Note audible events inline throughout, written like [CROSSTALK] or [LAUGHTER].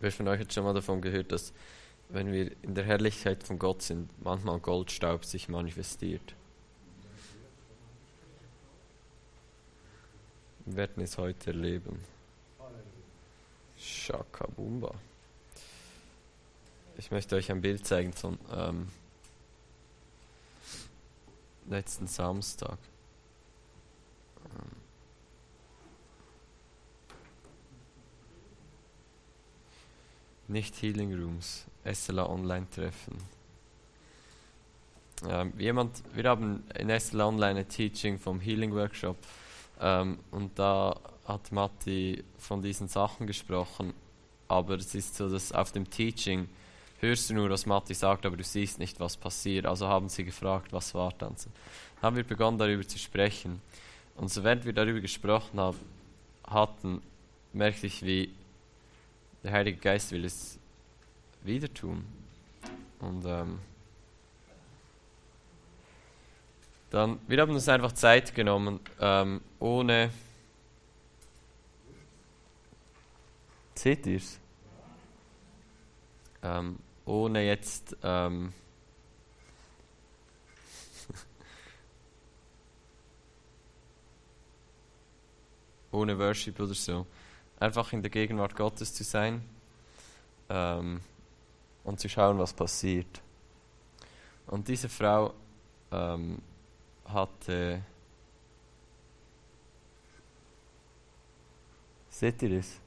Wer von euch hat schon mal davon gehört, dass wenn wir in der Herrlichkeit von Gott sind, manchmal Goldstaub sich manifestiert? Wir werden es heute erleben. Shakabumba. Ich möchte euch ein Bild zeigen von ähm, letzten Samstag. Ähm, nicht Healing Rooms, SLA Online Treffen. Ähm, jemand, wir haben in SLA Online ein Teaching vom Healing Workshop ähm, und da hat Matti von diesen Sachen gesprochen, aber es ist so, dass auf dem Teaching hörst du nur, was Matti sagt, aber du siehst nicht, was passiert. Also haben sie gefragt, was war dann? So, haben wir begonnen darüber zu sprechen. Und so während wir darüber gesprochen haben, hatten, merkte ich, wie der Heilige Geist will es wieder tun. Und ähm, dann, wir haben uns einfach Zeit genommen, ähm, ohne. Seht ihr es? Ähm, ohne jetzt. Ähm, [LAUGHS] ohne Worship oder so einfach in der Gegenwart Gottes zu sein ähm, und zu schauen, was passiert. Und diese Frau ähm, hatte. Seht ihr das?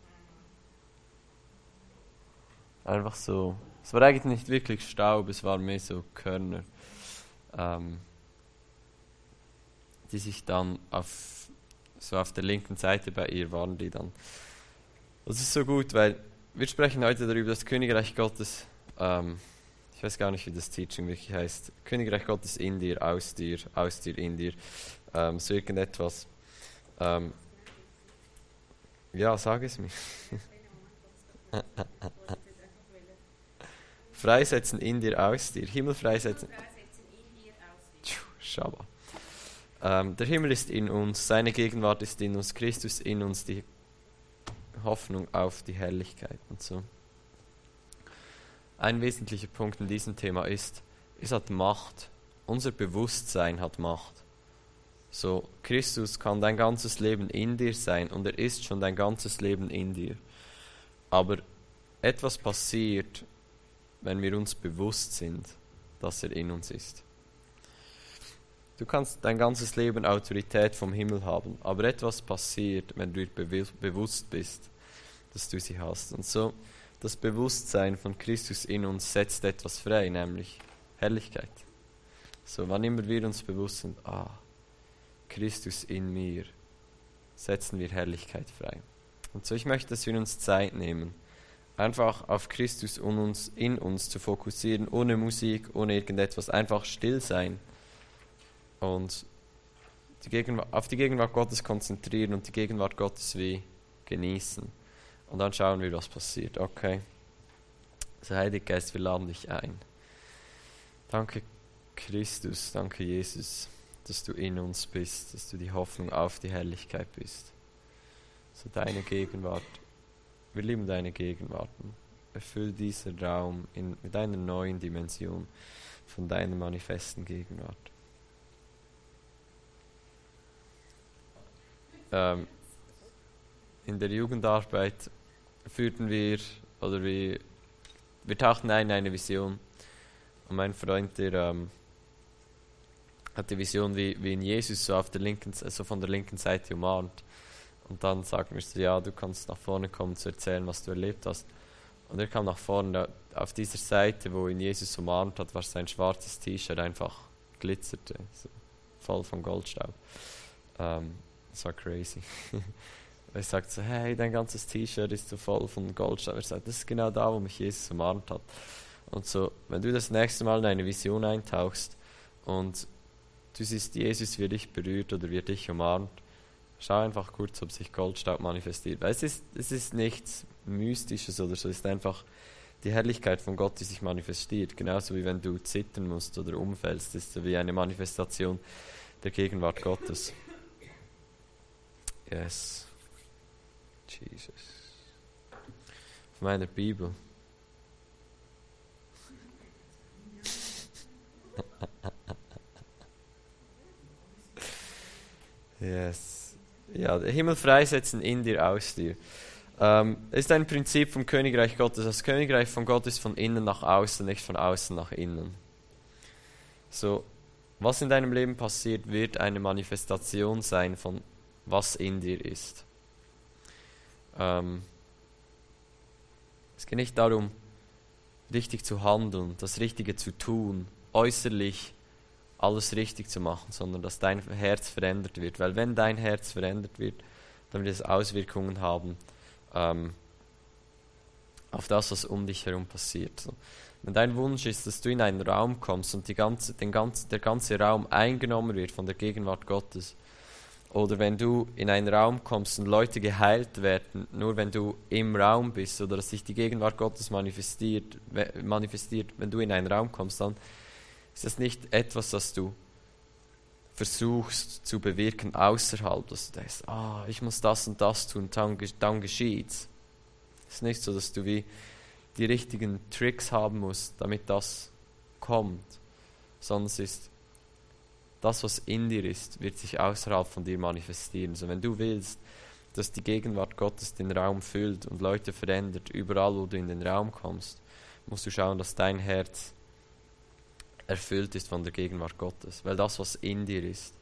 Einfach so. Es war eigentlich nicht wirklich Staub, es waren mehr so Körner, ähm, die sich dann auf, so auf der linken Seite bei ihr waren, die dann das ist so gut, weil wir sprechen heute darüber, dass Königreich Gottes, ähm, ich weiß gar nicht, wie das Teaching wirklich heißt, Königreich Gottes in dir, aus dir, aus dir, in dir, ähm, so irgendetwas. Ähm, ja, sag es mir. [LAUGHS] freisetzen in dir, aus dir. Himmel freisetzen. Shabbat. Ähm, der Himmel ist in uns, seine Gegenwart ist in uns, Christus in uns, die Hoffnung auf die Herrlichkeit und so. Ein wesentlicher Punkt in diesem Thema ist, es hat Macht. Unser Bewusstsein hat Macht. So, Christus kann dein ganzes Leben in dir sein und er ist schon dein ganzes Leben in dir. Aber etwas passiert, wenn wir uns bewusst sind, dass er in uns ist. Du kannst dein ganzes Leben Autorität vom Himmel haben, aber etwas passiert, wenn du dir bewusst bist, dass du sie hast. Und so, das Bewusstsein von Christus in uns setzt etwas frei, nämlich Herrlichkeit. So, wann immer wir uns bewusst sind, ah, Christus in mir, setzen wir Herrlichkeit frei. Und so, ich möchte, dass wir uns Zeit nehmen, einfach auf Christus und uns, in uns zu fokussieren, ohne Musik, ohne irgendetwas, einfach still sein und die auf die Gegenwart Gottes konzentrieren und die Gegenwart Gottes wie genießen. Und dann schauen wir, was passiert. Okay. Also Heilige Geist, wir laden dich ein. Danke Christus, danke Jesus, dass du in uns bist, dass du die Hoffnung auf die Herrlichkeit bist. So deine Gegenwart. Wir lieben deine Gegenwart. Erfüll diesen Raum in, mit einer neuen Dimension von deiner manifesten Gegenwart. Ähm, in der Jugendarbeit führten wir, oder wir, wir tauchten ein in eine Vision. Und mein Freund, der ähm, hat die Vision, wie, wie ihn Jesus so, auf der linken, also von der linken Seite umarmt. Und dann sagt mir so, ja, du kannst nach vorne kommen zu erzählen, was du erlebt hast. Und er kam nach vorne. Auf dieser Seite, wo ihn Jesus umarmt hat, war sein schwarzes T-Shirt einfach glitzerte, so voll von Goldstaub. Ähm, das war crazy. [LAUGHS] er sagt so, hey, dein ganzes T-Shirt ist so voll von Goldstaub. Er sagt, das ist genau da, wo mich Jesus umarmt hat. Und so, wenn du das nächste Mal in eine Vision eintauchst und du siehst Jesus, er dich berührt oder er dich umarmt, schau einfach kurz, ob sich Goldstaub manifestiert. Weil es ist, es ist nichts Mystisches oder so, es ist einfach die Herrlichkeit von Gott, die sich manifestiert. Genauso wie wenn du zittern musst oder umfällst, ist so wie eine Manifestation der Gegenwart Gottes. Yes. Jesus. auf meiner Bibel. yes. Ja, der Himmel freisetzen in dir, aus dir. Ähm, ist ein Prinzip vom Königreich Gottes. Das Königreich von Gott ist von innen nach außen, nicht von außen nach innen. So, was in deinem Leben passiert, wird eine Manifestation sein von was in dir ist. Ähm, es geht nicht darum, richtig zu handeln, das Richtige zu tun, äußerlich alles richtig zu machen, sondern dass dein Herz verändert wird. Weil wenn dein Herz verändert wird, dann wird es Auswirkungen haben ähm, auf das, was um dich herum passiert. So. Wenn dein Wunsch ist, dass du in einen Raum kommst und die ganze, den ganze, der ganze Raum eingenommen wird von der Gegenwart Gottes, oder wenn du in einen Raum kommst und Leute geheilt werden, nur wenn du im Raum bist, oder dass sich die Gegenwart Gottes manifestiert, manifestiert, wenn du in einen Raum kommst, dann ist das nicht etwas, das du versuchst zu bewirken außerhalb, dass du denkst, ah, ich muss das und das tun, dann, dann geschieht's. Es ist nicht so, dass du wie die richtigen Tricks haben musst, damit das kommt, sondern es ist das, was in dir ist, wird sich außerhalb von dir manifestieren. So, wenn du willst, dass die Gegenwart Gottes den Raum füllt und Leute verändert, überall, wo du in den Raum kommst, musst du schauen, dass dein Herz erfüllt ist von der Gegenwart Gottes. Weil das, was in dir ist,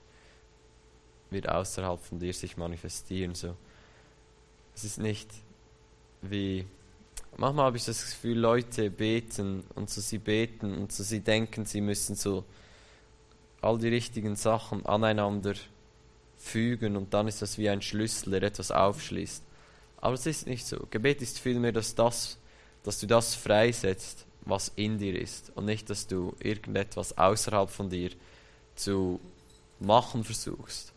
wird außerhalb von dir sich manifestieren. So. Es ist nicht wie. Manchmal habe ich das Gefühl, Leute beten und so sie beten und so sie denken, sie müssen so all die richtigen Sachen aneinander fügen und dann ist das wie ein Schlüssel, der etwas aufschließt. Aber es ist nicht so. Gebet ist vielmehr, dass, das, dass du das freisetzt, was in dir ist und nicht, dass du irgendetwas außerhalb von dir zu machen versuchst.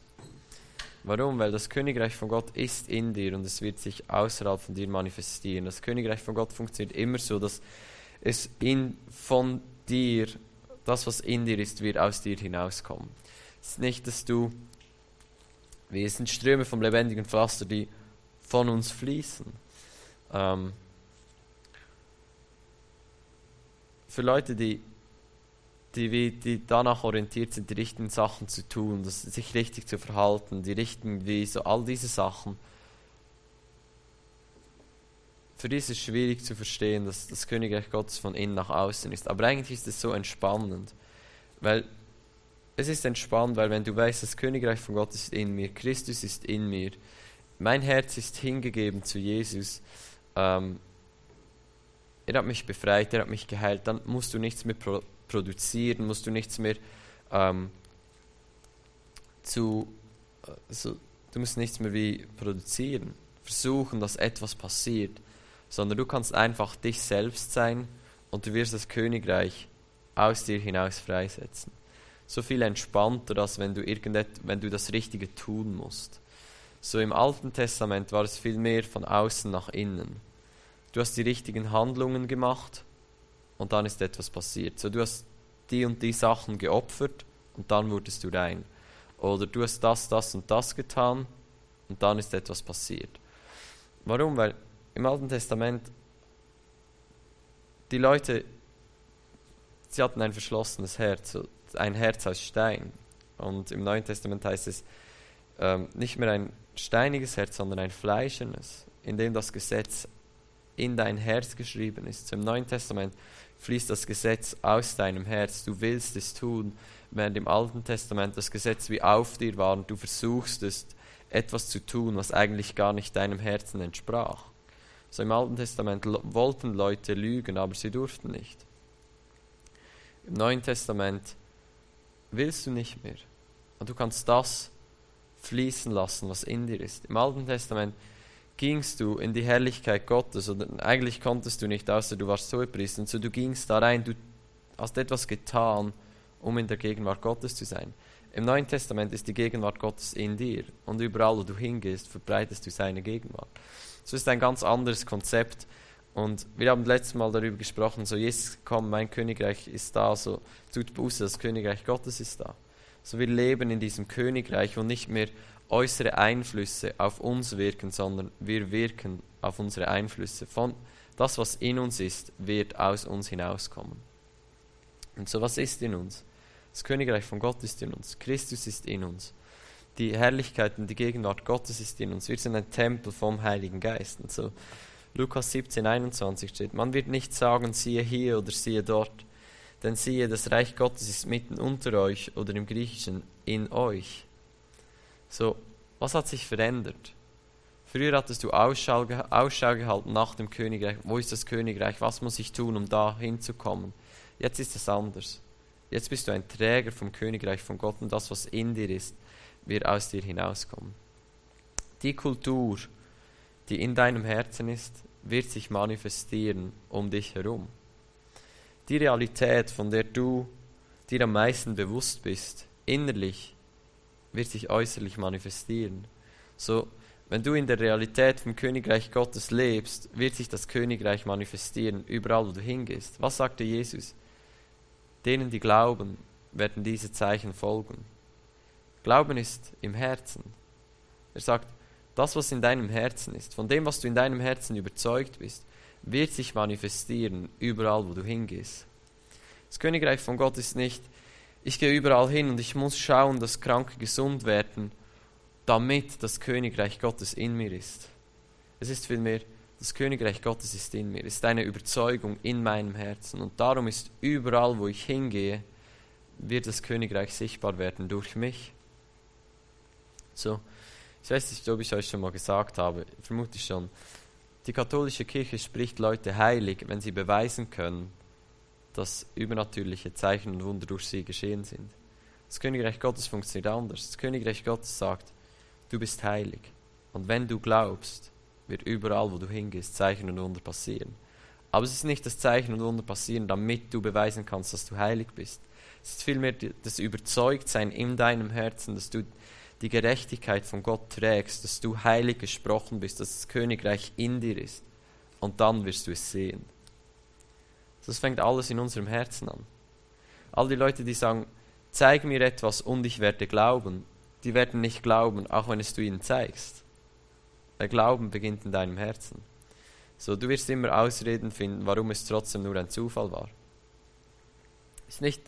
Warum? Weil das Königreich von Gott ist in dir und es wird sich außerhalb von dir manifestieren. Das Königreich von Gott funktioniert immer so, dass es in, von dir, das was in dir ist, wird aus dir hinauskommen. Es ist nicht, dass du, wir sind Ströme vom lebendigen Pflaster, die von uns fließen. Ähm, für Leute, die, die, die danach orientiert sind, die richtigen Sachen zu tun, das, sich richtig zu verhalten, die richtigen wie so all diese Sachen. Für die ist es schwierig zu verstehen, dass das Königreich Gottes von innen nach außen ist. Aber eigentlich ist es so entspannend, weil es ist entspannt, weil wenn du weißt, das Königreich von Gott ist in mir, Christus ist in mir, mein Herz ist hingegeben zu Jesus, ähm, er hat mich befreit, er hat mich geheilt, dann musst du nichts mehr pro produzieren, musst du nichts mehr ähm, zu, also, du musst nichts mehr wie produzieren, versuchen, dass etwas passiert, sondern du kannst einfach dich selbst sein und du wirst das Königreich aus dir hinaus freisetzen. So viel entspannter, als wenn du, wenn du das Richtige tun musst. So im Alten Testament war es viel mehr von außen nach innen du hast die richtigen Handlungen gemacht und dann ist etwas passiert. So, du hast die und die Sachen geopfert und dann wurdest du rein. Oder du hast das, das und das getan und dann ist etwas passiert. Warum? Weil im Alten Testament die Leute, sie hatten ein verschlossenes Herz, ein Herz aus Stein. Und im Neuen Testament heißt es ähm, nicht mehr ein steiniges Herz, sondern ein fleischendes, in dem das Gesetz in dein Herz geschrieben ist. Im Neuen Testament fließt das Gesetz aus deinem Herz. Du willst es tun, während im Alten Testament das Gesetz wie auf dir war und du versuchst es, etwas zu tun, was eigentlich gar nicht deinem Herzen entsprach. So im Alten Testament wollten Leute lügen, aber sie durften nicht. Im Neuen Testament willst du nicht mehr. Und du kannst das fließen lassen, was in dir ist. Im Alten Testament gingst du in die Herrlichkeit Gottes und eigentlich konntest du nicht, außer du warst so Priester. Und so du gingst da rein, du hast etwas getan, um in der Gegenwart Gottes zu sein. Im Neuen Testament ist die Gegenwart Gottes in dir und überall, wo du hingehst, verbreitest du seine Gegenwart. So ist ein ganz anderes Konzept. Und wir haben letztes Mal darüber gesprochen, so Jesus, komm, mein Königreich ist da, so tut Buße, das Königreich Gottes ist da. So wir leben in diesem Königreich, wo nicht mehr äußere Einflüsse auf uns wirken, sondern wir wirken auf unsere Einflüsse. Von das, was in uns ist, wird aus uns hinauskommen. Und so was ist in uns? Das Königreich von Gott ist in uns. Christus ist in uns. Die Herrlichkeit und die Gegenwart Gottes ist in uns. Wir sind ein Tempel vom Heiligen Geist. Und so Lukas 17, 21 steht, man wird nicht sagen, siehe hier oder siehe dort, denn siehe, das Reich Gottes ist mitten unter euch oder im Griechischen in euch. So, was hat sich verändert? Früher hattest du Ausschau, Ausschau gehalten nach dem Königreich. Wo ist das Königreich? Was muss ich tun, um da hinzukommen? Jetzt ist es anders. Jetzt bist du ein Träger vom Königreich von Gott und das, was in dir ist, wird aus dir hinauskommen. Die Kultur, die in deinem Herzen ist, wird sich manifestieren um dich herum. Die Realität, von der du dir am meisten bewusst bist, innerlich, wird sich äußerlich manifestieren. So, wenn du in der Realität vom Königreich Gottes lebst, wird sich das Königreich manifestieren, überall wo du hingehst. Was sagte Jesus? Denen, die glauben, werden diese Zeichen folgen. Glauben ist im Herzen. Er sagt, das, was in deinem Herzen ist, von dem, was du in deinem Herzen überzeugt bist, wird sich manifestieren, überall, wo du hingehst. Das Königreich von Gott ist nicht, ich gehe überall hin und ich muss schauen, dass Kranke gesund werden, damit das Königreich Gottes in mir ist. Es ist vielmehr, das Königreich Gottes ist in mir, ist eine Überzeugung in meinem Herzen. Und darum ist überall, wo ich hingehe, wird das Königreich sichtbar werden durch mich. So, ich weiß nicht, ob ich euch schon mal gesagt habe, vermute ich schon. Die katholische Kirche spricht Leute heilig, wenn sie beweisen können, dass übernatürliche Zeichen und Wunder durch sie geschehen sind. Das Königreich Gottes funktioniert anders. Das Königreich Gottes sagt, du bist heilig. Und wenn du glaubst, wird überall, wo du hingehst, Zeichen und Wunder passieren. Aber es ist nicht das Zeichen und Wunder passieren, damit du beweisen kannst, dass du heilig bist. Es ist vielmehr das Überzeugtsein in deinem Herzen, dass du die Gerechtigkeit von Gott trägst, dass du heilig gesprochen bist, dass das Königreich in dir ist. Und dann wirst du es sehen. Das fängt alles in unserem Herzen an. All die Leute, die sagen, zeig mir etwas und ich werde glauben, die werden nicht glauben, auch wenn es du ihnen zeigst. Der Glauben beginnt in deinem Herzen. So, du wirst immer Ausreden finden, warum es trotzdem nur ein Zufall war. Ist nicht.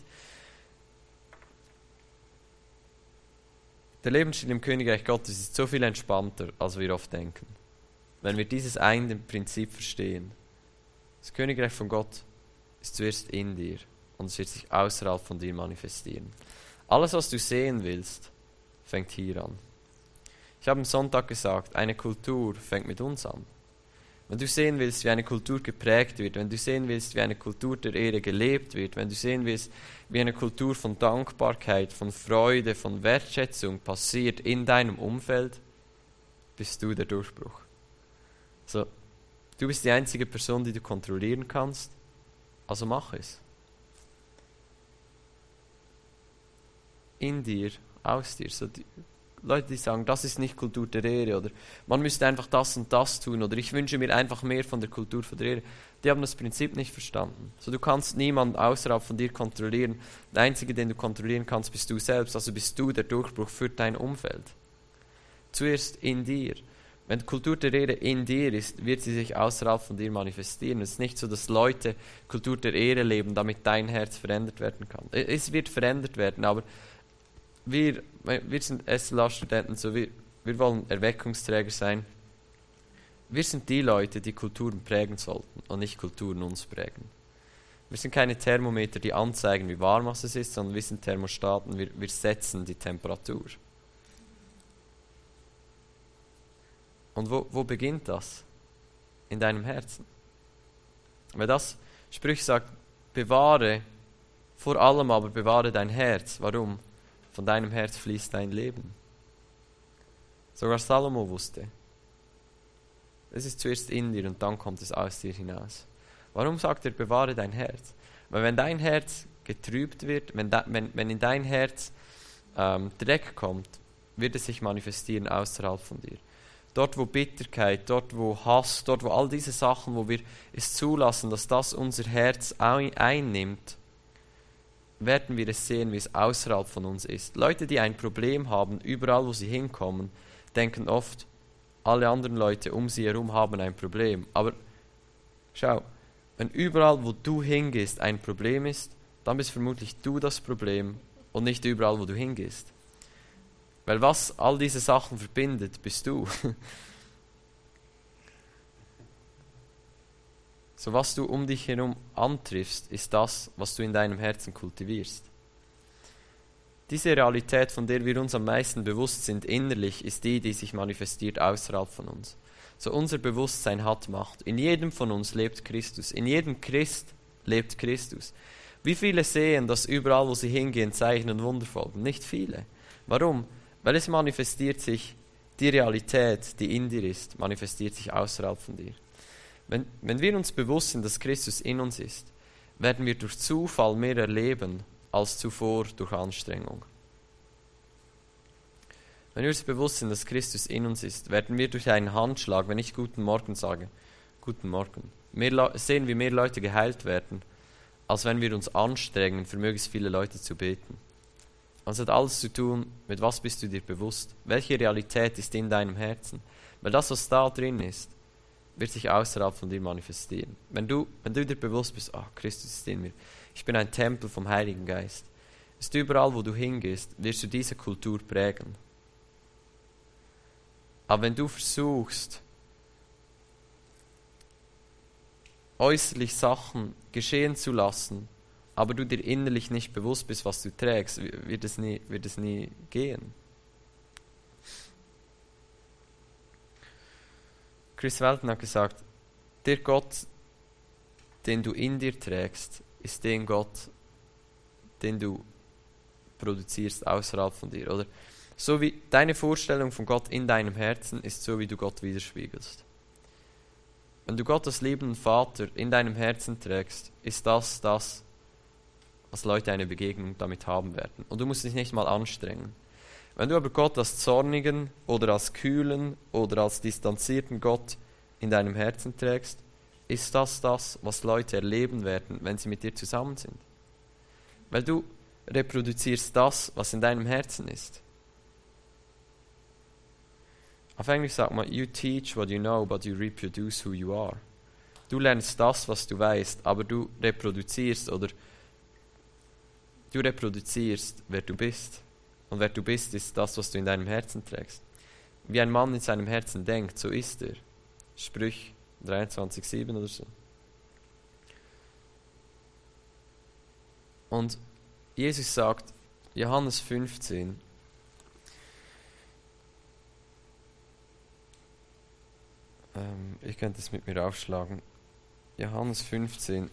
Der Lebensstil im Königreich Gottes ist so viel entspannter, als wir oft denken. Wenn wir dieses eine Prinzip verstehen. Das Königreich von Gott ist zuerst in dir und es wird sich außerhalb von dir manifestieren. Alles, was du sehen willst, fängt hier an. Ich habe am Sonntag gesagt, eine Kultur fängt mit uns an. Wenn du sehen willst, wie eine Kultur geprägt wird, wenn du sehen willst, wie eine Kultur der Ehre gelebt wird, wenn du sehen willst, wie eine Kultur von Dankbarkeit, von Freude, von Wertschätzung passiert in deinem Umfeld, bist du der Durchbruch. So, du bist die einzige Person, die du kontrollieren kannst, also mach es. In dir, aus dir. So Leute, die sagen, das ist nicht Kultur der Ehre oder man müsste einfach das und das tun oder ich wünsche mir einfach mehr von der Kultur der Ehre, die haben das Prinzip nicht verstanden. So, du kannst niemanden außerhalb von dir kontrollieren. Der Einzige, den du kontrollieren kannst, bist du selbst. Also bist du der Durchbruch für dein Umfeld. Zuerst in dir. Wenn Kultur der Ehre in dir ist, wird sie sich außerhalb von dir manifestieren. Es ist nicht so, dass Leute Kultur der Ehre leben, damit dein Herz verändert werden kann. Es wird verändert werden, aber wir, wir sind SLA-Studenten, so wir, wir wollen Erweckungsträger sein. Wir sind die Leute, die Kulturen prägen sollten und nicht Kulturen uns prägen. Wir sind keine Thermometer, die anzeigen, wie warm es ist, sondern wir sind Thermostaten, wir, wir setzen die Temperatur. Und wo, wo beginnt das? In deinem Herzen. Weil das Sprüch sagt, bewahre, vor allem aber bewahre dein Herz. Warum? Von deinem Herz fließt dein Leben. Sogar Salomo wusste, es ist zuerst in dir und dann kommt es aus dir hinaus. Warum sagt er, bewahre dein Herz? Weil wenn dein Herz getrübt wird, wenn, da, wenn, wenn in dein Herz ähm, Dreck kommt, wird es sich manifestieren außerhalb von dir. Dort, wo Bitterkeit, dort, wo Hass, dort, wo all diese Sachen, wo wir es zulassen, dass das unser Herz einnimmt, werden wir es sehen, wie es außerhalb von uns ist. Leute, die ein Problem haben, überall wo sie hinkommen, denken oft, alle anderen Leute um sie herum haben ein Problem. Aber schau, wenn überall, wo du hingehst, ein Problem ist, dann bist vermutlich du das Problem und nicht überall, wo du hingehst. Weil was all diese Sachen verbindet, bist du. [LAUGHS] So was du um dich herum antriffst, ist das, was du in deinem Herzen kultivierst. Diese Realität, von der wir uns am meisten bewusst sind innerlich, ist die, die sich manifestiert außerhalb von uns. So unser Bewusstsein hat Macht. In jedem von uns lebt Christus. In jedem Christ lebt Christus. Wie viele sehen, dass überall, wo sie hingehen, Zeichen und Wunder folgen? Nicht viele. Warum? Weil es manifestiert sich, die Realität, die in dir ist, manifestiert sich außerhalb von dir. Wenn, wenn wir uns bewusst sind, dass Christus in uns ist, werden wir durch Zufall mehr erleben als zuvor durch Anstrengung. Wenn wir uns bewusst sind, dass Christus in uns ist, werden wir durch einen Handschlag, wenn ich Guten Morgen sage, Guten Morgen, sehen, wie mehr Leute geheilt werden, als wenn wir uns anstrengen, für möglichst viele Leute zu beten. Es hat alles zu tun, mit was bist du dir bewusst? Welche Realität ist in deinem Herzen? Weil das, was da drin ist, wird sich außerhalb von dir manifestieren. Wenn du, wenn du dir bewusst bist, ach, Christus ist in mir, ich bin ein Tempel vom Heiligen Geist, ist überall, wo du hingehst, wirst du diese Kultur prägen. Aber wenn du versuchst, äußerlich Sachen geschehen zu lassen, aber du dir innerlich nicht bewusst bist, was du trägst, wird es nie, wird es nie gehen. Chris Welton hat gesagt, der Gott, den du in dir trägst, ist den Gott, den du produzierst außerhalb von dir. Oder so wie deine Vorstellung von Gott in deinem Herzen ist, so wie du Gott widerspiegelst. Wenn du Gott als liebenden Vater in deinem Herzen trägst, ist das das, was Leute eine Begegnung damit haben werden. Und du musst dich nicht mal anstrengen. Wenn du aber Gott als zornigen oder als kühlen oder als distanzierten Gott in deinem Herzen trägst, ist das das, was Leute erleben werden, wenn sie mit dir zusammen sind. Weil du reproduzierst das, was in deinem Herzen ist. Auf Englisch sagt man, you teach what you know, but you reproduce who you are. Du lernst das, was du weißt, aber du reproduzierst oder du reproduzierst, wer du bist. Und wer du bist, ist das, was du in deinem Herzen trägst. Wie ein Mann in seinem Herzen denkt, so ist er. Sprüch 23,7 oder so. Und Jesus sagt, Johannes 15, ähm, ich könnte es mit mir aufschlagen, Johannes 15,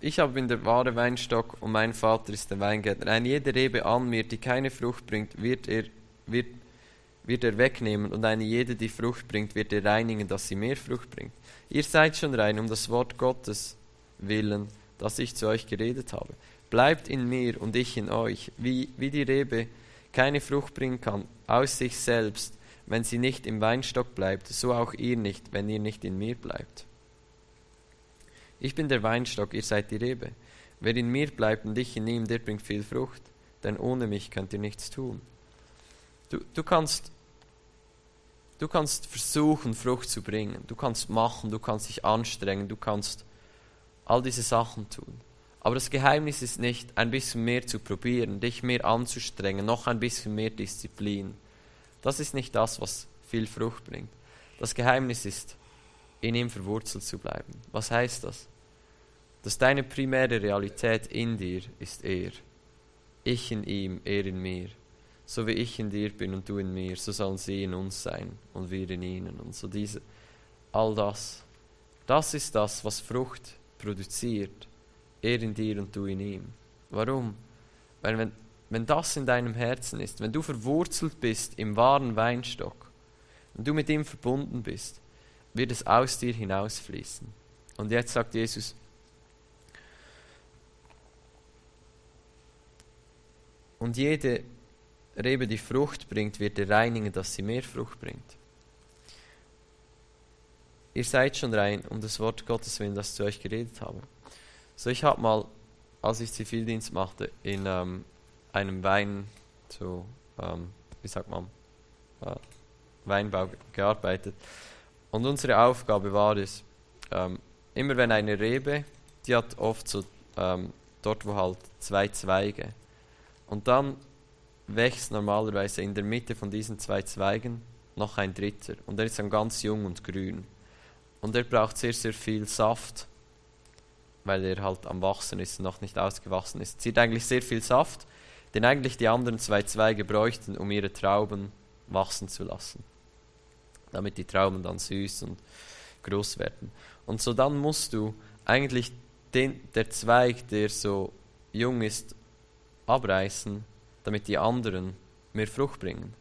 ich aber bin der wahre Weinstock und mein Vater ist der Weingärtner. Eine jede Rebe an mir, die keine Frucht bringt, wird er, wird, wird er wegnehmen und eine jede, die Frucht bringt, wird er reinigen, dass sie mehr Frucht bringt. Ihr seid schon rein um das Wort Gottes willen, das ich zu euch geredet habe. Bleibt in mir und ich in euch, wie, wie die Rebe keine Frucht bringen kann aus sich selbst, wenn sie nicht im Weinstock bleibt, so auch ihr nicht, wenn ihr nicht in mir bleibt. Ich bin der Weinstock, ihr seid die Rebe. Wer in mir bleibt und ich in ihm, der bringt viel Frucht, denn ohne mich könnt ihr nichts tun. Du, du, kannst, du kannst versuchen, Frucht zu bringen. Du kannst machen, du kannst dich anstrengen, du kannst all diese Sachen tun. Aber das Geheimnis ist nicht, ein bisschen mehr zu probieren, dich mehr anzustrengen, noch ein bisschen mehr Disziplin. Das ist nicht das, was viel Frucht bringt. Das Geheimnis ist, in ihm verwurzelt zu bleiben. Was heißt das? Dass deine primäre Realität in dir ist er. Ich in ihm, er in mir. So wie ich in dir bin und du in mir, so sollen sie in uns sein und wir in ihnen. Und so diese, all das. Das ist das, was Frucht produziert. Er in dir und du in ihm. Warum? Weil wenn, wenn das in deinem Herzen ist, wenn du verwurzelt bist im wahren Weinstock und du mit ihm verbunden bist, wird es aus dir hinausfließen. Und jetzt sagt Jesus, und jede Rebe, die Frucht bringt, wird er reinigen, dass sie mehr Frucht bringt. Ihr seid schon rein, um das Wort Gottes willen, das ich zu euch geredet habe. So, ich habe mal, als ich Zivildienst machte, in ähm, einem Wein, so, ähm, wie sagt man, äh, Weinbau gearbeitet. Und unsere Aufgabe war es, ähm, immer wenn eine Rebe, die hat oft so ähm, dort, wo halt zwei Zweige. Und dann wächst normalerweise in der Mitte von diesen zwei Zweigen noch ein dritter. Und der ist dann ganz jung und grün. Und er braucht sehr, sehr viel Saft, weil er halt am Wachsen ist und noch nicht ausgewachsen ist. Zieht eigentlich sehr viel Saft, den eigentlich die anderen zwei Zweige bräuchten, um ihre Trauben wachsen zu lassen. Damit die Trauben dann süß und groß werden. Und so dann musst du eigentlich den, der Zweig, der so jung ist, abreißen, damit die anderen mehr Frucht bringen.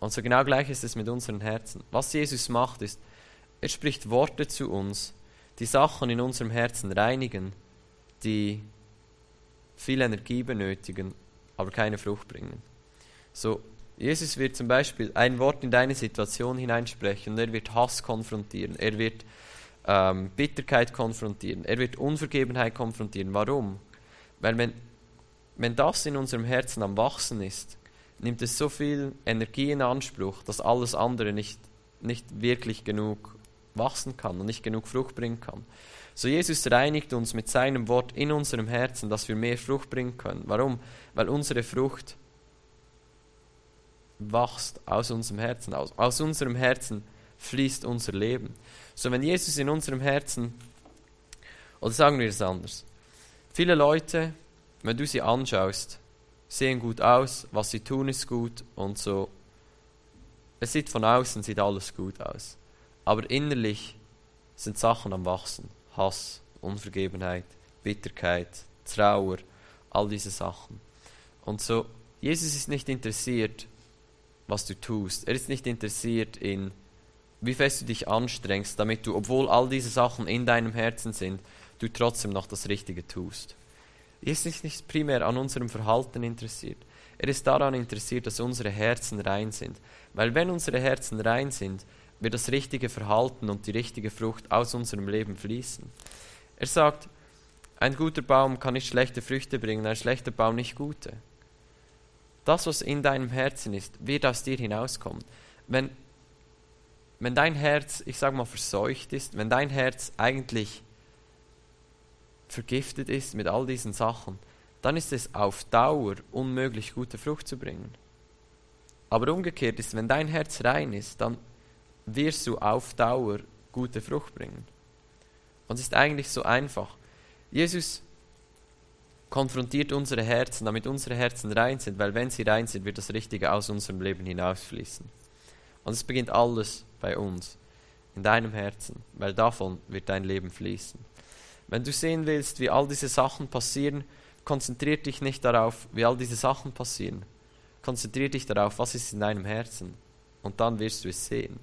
Und so genau gleich ist es mit unseren Herzen. Was Jesus macht, ist, er spricht Worte zu uns, die Sachen in unserem Herzen reinigen, die viel Energie benötigen, aber keine Frucht bringen. So, Jesus wird zum Beispiel ein Wort in deine Situation hineinsprechen und er wird Hass konfrontieren, er wird ähm, Bitterkeit konfrontieren, er wird Unvergebenheit konfrontieren. Warum? Weil wenn, wenn das in unserem Herzen am Wachsen ist, nimmt es so viel Energie in Anspruch, dass alles andere nicht, nicht wirklich genug wachsen kann und nicht genug Frucht bringen kann. So Jesus reinigt uns mit seinem Wort in unserem Herzen, dass wir mehr Frucht bringen können. Warum? Weil unsere Frucht wächst aus unserem Herzen aus. Aus unserem Herzen fließt unser Leben. So wenn Jesus in unserem Herzen, oder sagen wir es anders, viele Leute, wenn du sie anschaust, sehen gut aus, was sie tun ist gut und so. Es sieht von außen sieht alles gut aus, aber innerlich sind Sachen am wachsen, Hass, Unvergebenheit, Bitterkeit, Trauer, all diese Sachen. Und so Jesus ist nicht interessiert, was du tust. Er ist nicht interessiert in wie fest du dich anstrengst, damit du, obwohl all diese Sachen in deinem Herzen sind, du trotzdem noch das Richtige tust. Er ist nicht primär an unserem Verhalten interessiert. Er ist daran interessiert, dass unsere Herzen rein sind. Weil wenn unsere Herzen rein sind, wird das richtige Verhalten und die richtige Frucht aus unserem Leben fließen. Er sagt, ein guter Baum kann nicht schlechte Früchte bringen, ein schlechter Baum nicht gute. Das, was in deinem Herzen ist, wird aus dir hinauskommen. Wenn wenn dein Herz, ich sage mal, verseucht ist, wenn dein Herz eigentlich vergiftet ist mit all diesen Sachen, dann ist es auf Dauer unmöglich, gute Frucht zu bringen. Aber umgekehrt ist, wenn dein Herz rein ist, dann wirst du auf Dauer gute Frucht bringen. Und es ist eigentlich so einfach. Jesus konfrontiert unsere Herzen, damit unsere Herzen rein sind, weil wenn sie rein sind, wird das Richtige aus unserem Leben hinausfließen. Und es beginnt alles bei uns, in deinem Herzen, weil davon wird dein Leben fließen. Wenn du sehen willst, wie all diese Sachen passieren, konzentrier dich nicht darauf, wie all diese Sachen passieren. Konzentrier dich darauf, was ist in deinem Herzen. Und dann wirst du es sehen.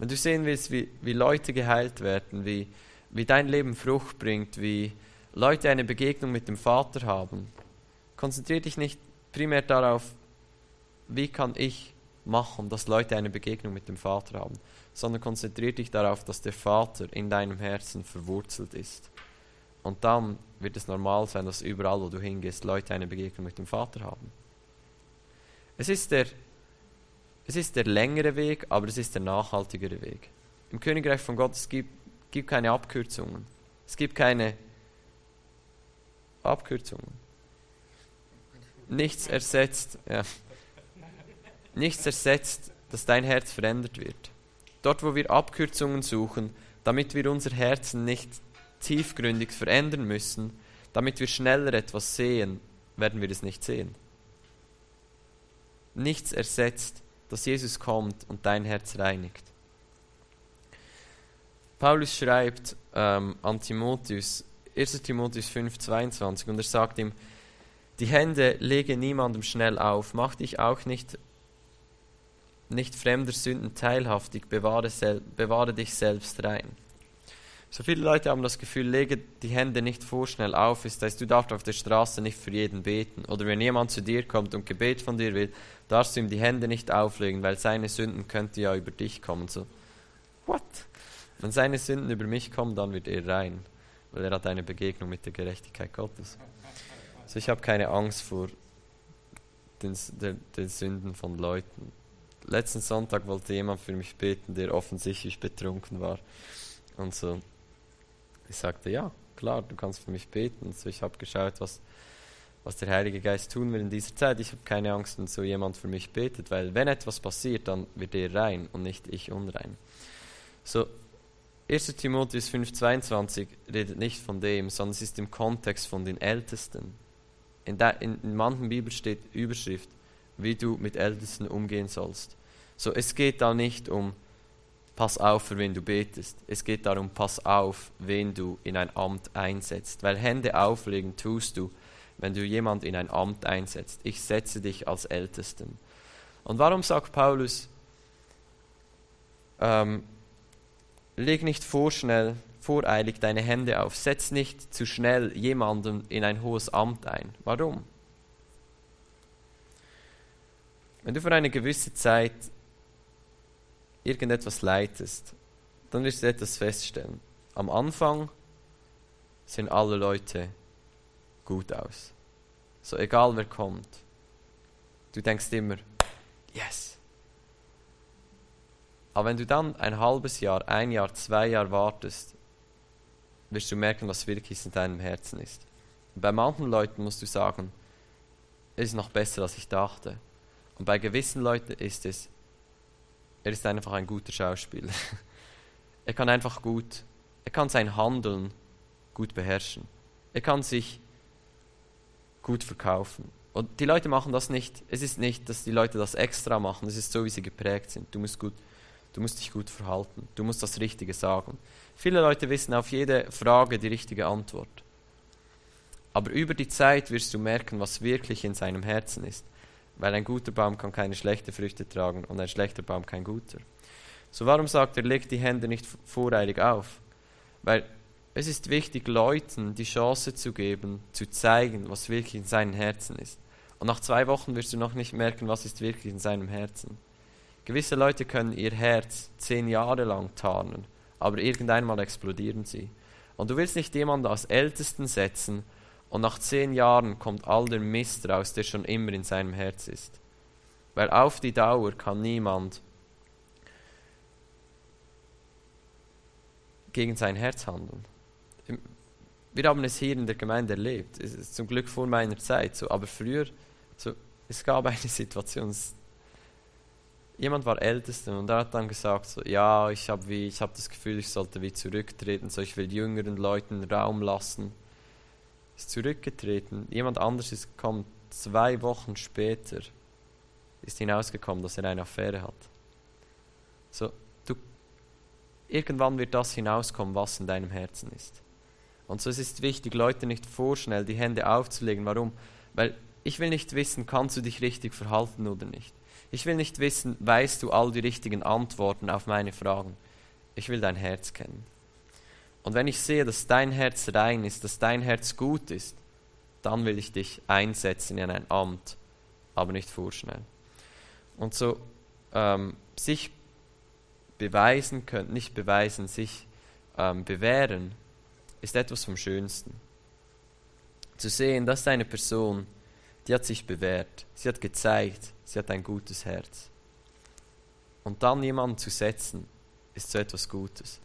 Wenn du sehen willst, wie, wie Leute geheilt werden, wie, wie dein Leben Frucht bringt, wie Leute eine Begegnung mit dem Vater haben, konzentrier dich nicht primär darauf, wie kann ich machen, dass Leute eine Begegnung mit dem Vater haben, sondern konzentriere dich darauf, dass der Vater in deinem Herzen verwurzelt ist. Und dann wird es normal sein, dass überall, wo du hingehst, Leute eine Begegnung mit dem Vater haben. Es ist der, es ist der längere Weg, aber es ist der nachhaltigere Weg. Im Königreich von Gott es gibt, gibt keine Abkürzungen. Es gibt keine Abkürzungen. Nichts ersetzt. Ja nichts ersetzt, dass dein Herz verändert wird. Dort, wo wir Abkürzungen suchen, damit wir unser Herzen nicht tiefgründig verändern müssen, damit wir schneller etwas sehen, werden wir es nicht sehen. Nichts ersetzt, dass Jesus kommt und dein Herz reinigt. Paulus schreibt ähm, an Timotheus, 1 Timotheus 5, 22, und er sagt ihm, die Hände lege niemandem schnell auf, mach dich auch nicht nicht fremder Sünden teilhaftig, bewahre, bewahre dich selbst rein. So viele Leute haben das Gefühl, lege die Hände nicht vorschnell auf, ist heißt, du darfst auf der Straße nicht für jeden beten. Oder wenn jemand zu dir kommt und Gebet von dir will, darfst du ihm die Hände nicht auflegen, weil seine Sünden könnten ja über dich kommen. So, what? Wenn seine Sünden über mich kommen, dann wird er rein, weil er hat eine Begegnung mit der Gerechtigkeit Gottes. So, ich habe keine Angst vor den, den, den Sünden von Leuten letzten Sonntag wollte jemand für mich beten, der offensichtlich betrunken war. Und so, ich sagte, ja, klar, du kannst für mich beten. Und so, ich habe geschaut, was, was der Heilige Geist tun will in dieser Zeit. Ich habe keine Angst, wenn so jemand für mich betet, weil wenn etwas passiert, dann wird er rein und nicht ich unrein. So, 1. Timotheus 5,22 redet nicht von dem, sondern es ist im Kontext von den Ältesten. In, der, in, in manchen Bibeln steht Überschrift, wie du mit Ältesten umgehen sollst. So, es geht da nicht um, pass auf, für wen du betest. Es geht darum, pass auf, wen du in ein Amt einsetzt. Weil Hände auflegen tust du, wenn du jemand in ein Amt einsetzt. Ich setze dich als Ältesten. Und warum sagt Paulus, ähm, leg nicht vorschnell, voreilig deine Hände auf, setz nicht zu schnell jemanden in ein hohes Amt ein. Warum? Wenn du für eine gewisse Zeit irgendetwas leitest, dann wirst du etwas feststellen. Am Anfang sehen alle Leute gut aus. So egal wer kommt. Du denkst immer, yes. Aber wenn du dann ein halbes Jahr, ein Jahr, zwei Jahre wartest, wirst du merken, was wirklich in deinem Herzen ist. Bei manchen Leuten musst du sagen, es ist noch besser, als ich dachte. Und bei gewissen Leuten ist es, er ist einfach ein guter Schauspieler. [LAUGHS] er kann einfach gut, er kann sein Handeln gut beherrschen. Er kann sich gut verkaufen. Und die Leute machen das nicht, es ist nicht, dass die Leute das extra machen, es ist so, wie sie geprägt sind. Du musst, gut, du musst dich gut verhalten, du musst das Richtige sagen. Viele Leute wissen auf jede Frage die richtige Antwort. Aber über die Zeit wirst du merken, was wirklich in seinem Herzen ist. Weil ein guter Baum kann keine schlechten Früchte tragen und ein schlechter Baum kein guter. So warum sagt er, leg die Hände nicht voreilig auf? Weil es ist wichtig, Leuten die Chance zu geben, zu zeigen, was wirklich in seinem Herzen ist. Und nach zwei Wochen wirst du noch nicht merken, was ist wirklich in seinem Herzen. Gewisse Leute können ihr Herz zehn Jahre lang tarnen, aber irgendeinmal explodieren sie. Und du willst nicht jemanden als Ältesten setzen, und nach zehn Jahren kommt all der Mist raus, der schon immer in seinem Herz ist. Weil auf die Dauer kann niemand gegen sein Herz handeln. Wir haben es hier in der Gemeinde erlebt. Es ist zum Glück vor meiner Zeit so, aber früher, so, es gab eine [LAUGHS] Situation, jemand war Ältester und er hat dann gesagt, so, ja, ich habe hab das Gefühl, ich sollte wie zurücktreten, so, ich will jüngeren Leuten Raum lassen ist zurückgetreten. Jemand anderes ist gekommen, zwei Wochen später ist hinausgekommen, dass er eine Affäre hat. So, du, irgendwann wird das hinauskommen, was in deinem Herzen ist. Und so es ist wichtig, Leute nicht vorschnell die Hände aufzulegen. Warum? Weil ich will nicht wissen, kannst du dich richtig verhalten oder nicht. Ich will nicht wissen, weißt du all die richtigen Antworten auf meine Fragen. Ich will dein Herz kennen. Und wenn ich sehe, dass dein Herz rein ist, dass dein Herz gut ist, dann will ich dich einsetzen in ein Amt, aber nicht vorschnell. Und so ähm, sich beweisen können, nicht beweisen, sich ähm, bewähren, ist etwas vom Schönsten. Zu sehen, dass eine Person, die hat sich bewährt, sie hat gezeigt, sie hat ein gutes Herz. Und dann jemanden zu setzen, ist so etwas Gutes.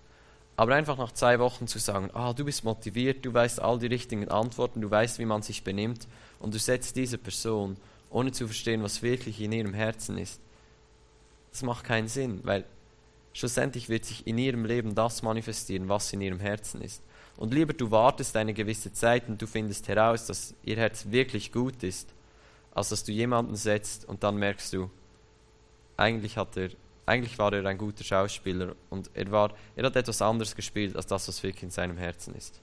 Aber einfach nach zwei Wochen zu sagen, ah, du bist motiviert, du weißt all die richtigen Antworten, du weißt, wie man sich benimmt und du setzt diese Person, ohne zu verstehen, was wirklich in ihrem Herzen ist, das macht keinen Sinn, weil schlussendlich wird sich in ihrem Leben das manifestieren, was in ihrem Herzen ist. Und lieber du wartest eine gewisse Zeit und du findest heraus, dass ihr Herz wirklich gut ist, als dass du jemanden setzt und dann merkst du, eigentlich hat er eigentlich war er ein guter Schauspieler und er, war, er hat etwas anderes gespielt als das, was wirklich in seinem Herzen ist.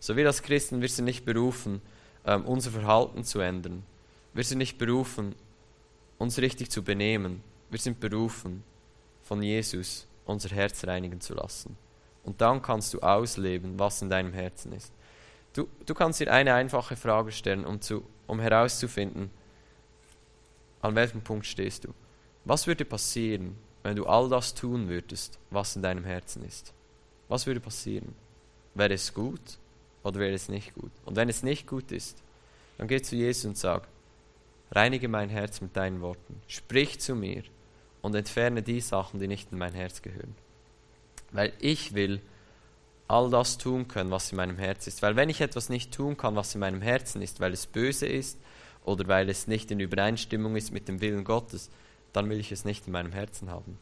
So wir als Christen, wir sind nicht berufen, ähm, unser Verhalten zu ändern. Wir sind nicht berufen, uns richtig zu benehmen. Wir sind berufen, von Jesus unser Herz reinigen zu lassen. Und dann kannst du ausleben, was in deinem Herzen ist. Du, du kannst dir eine einfache Frage stellen, um, zu, um herauszufinden, an welchem Punkt stehst du. Was würde passieren, wenn du all das tun würdest, was in deinem Herzen ist? Was würde passieren? Wäre es gut oder wäre es nicht gut? Und wenn es nicht gut ist, dann geh zu Jesus und sag, reinige mein Herz mit deinen Worten, sprich zu mir und entferne die Sachen, die nicht in mein Herz gehören. Weil ich will all das tun können, was in meinem Herz ist. Weil wenn ich etwas nicht tun kann, was in meinem Herzen ist, weil es böse ist oder weil es nicht in Übereinstimmung ist mit dem Willen Gottes, dann will ich es nicht in meinem Herzen haben.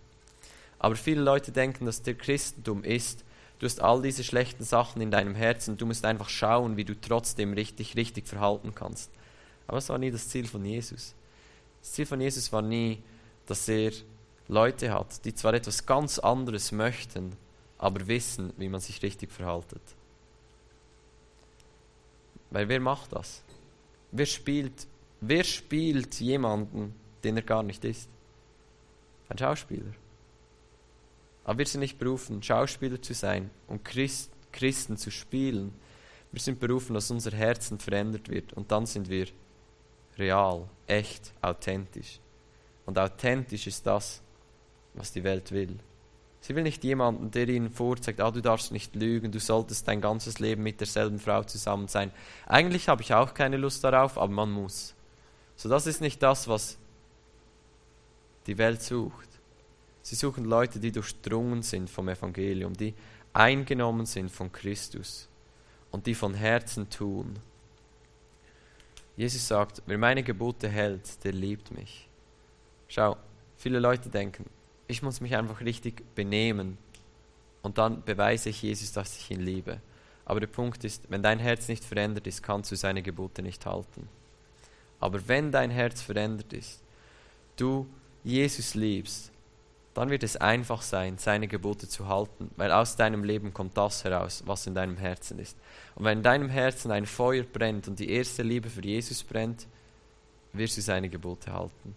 Aber viele Leute denken, dass der Christentum ist, du hast all diese schlechten Sachen in deinem Herzen, du musst einfach schauen, wie du trotzdem richtig, richtig verhalten kannst. Aber das war nie das Ziel von Jesus. Das Ziel von Jesus war nie, dass er Leute hat, die zwar etwas ganz anderes möchten, aber wissen, wie man sich richtig verhaltet. Weil wer macht das? Wer spielt, wer spielt jemanden, den er gar nicht ist? Ein Schauspieler. Aber wir sind nicht berufen, Schauspieler zu sein und Christ, Christen zu spielen. Wir sind berufen, dass unser Herzen verändert wird und dann sind wir real, echt, authentisch. Und authentisch ist das, was die Welt will. Sie will nicht jemanden, der ihnen vorzeigt, ah, du darfst nicht lügen, du solltest dein ganzes Leben mit derselben Frau zusammen sein. Eigentlich habe ich auch keine Lust darauf, aber man muss. So, das ist nicht das, was die Welt sucht. Sie suchen Leute, die durchdrungen sind vom Evangelium, die eingenommen sind von Christus und die von Herzen tun. Jesus sagt, wer meine Gebote hält, der liebt mich. Schau, viele Leute denken, ich muss mich einfach richtig benehmen und dann beweise ich Jesus, dass ich ihn liebe. Aber der Punkt ist, wenn dein Herz nicht verändert ist, kannst du seine Gebote nicht halten. Aber wenn dein Herz verändert ist, du Jesus liebst, dann wird es einfach sein, seine Gebote zu halten, weil aus deinem Leben kommt das heraus, was in deinem Herzen ist. Und wenn in deinem Herzen ein Feuer brennt und die erste Liebe für Jesus brennt, wirst du seine Gebote halten.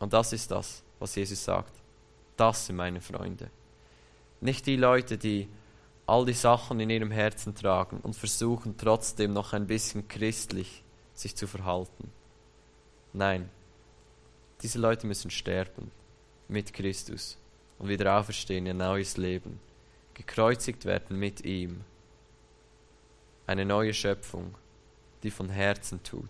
Und das ist das, was Jesus sagt. Das sind meine Freunde. Nicht die Leute, die all die Sachen in ihrem Herzen tragen und versuchen trotzdem noch ein bisschen christlich sich zu verhalten. Nein, diese Leute müssen sterben mit Christus und wieder auferstehen in ein neues Leben, gekreuzigt werden mit ihm. Eine neue Schöpfung, die von Herzen tut,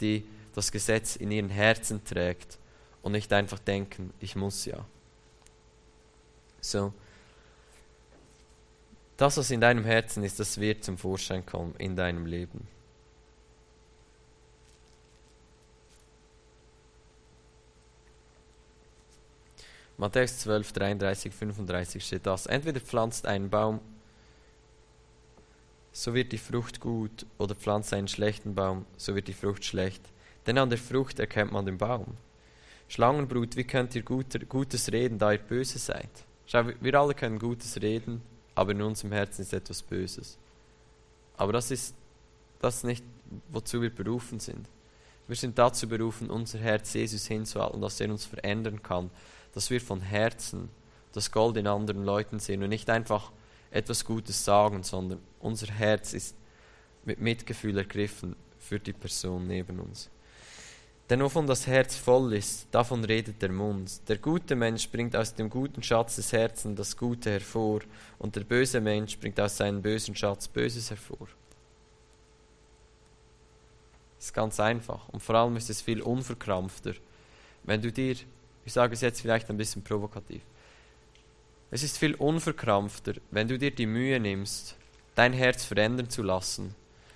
die das Gesetz in ihren Herzen trägt und nicht einfach denken, ich muss ja. So, das, was in deinem Herzen ist, das wird zum Vorschein kommen in deinem Leben. Matthäus 12, 33, 35 steht das. Entweder pflanzt einen Baum, so wird die Frucht gut, oder pflanzt einen schlechten Baum, so wird die Frucht schlecht. Denn an der Frucht erkennt man den Baum. Schlangenbrut, wie könnt ihr Gutes reden, da ihr böse seid? Schau, wir alle können Gutes reden, aber in unserem Herzen ist etwas Böses. Aber das ist das ist nicht, wozu wir berufen sind. Wir sind dazu berufen, unser Herz Jesus hinzuhalten, dass er uns verändern kann, dass wir von Herzen das Gold in anderen Leuten sehen und nicht einfach etwas Gutes sagen, sondern unser Herz ist mit Mitgefühl ergriffen für die Person neben uns. Denn wovon das Herz voll ist, davon redet der Mund. Der gute Mensch bringt aus dem guten Schatz des Herzens das Gute hervor, und der böse Mensch bringt aus seinem bösen Schatz Böses hervor. Ist ganz einfach. Und vor allem ist es viel unverkrampfter. Wenn du dir, ich sage es jetzt vielleicht ein bisschen provokativ, es ist viel unverkrampfter, wenn du dir die Mühe nimmst, dein Herz verändern zu lassen,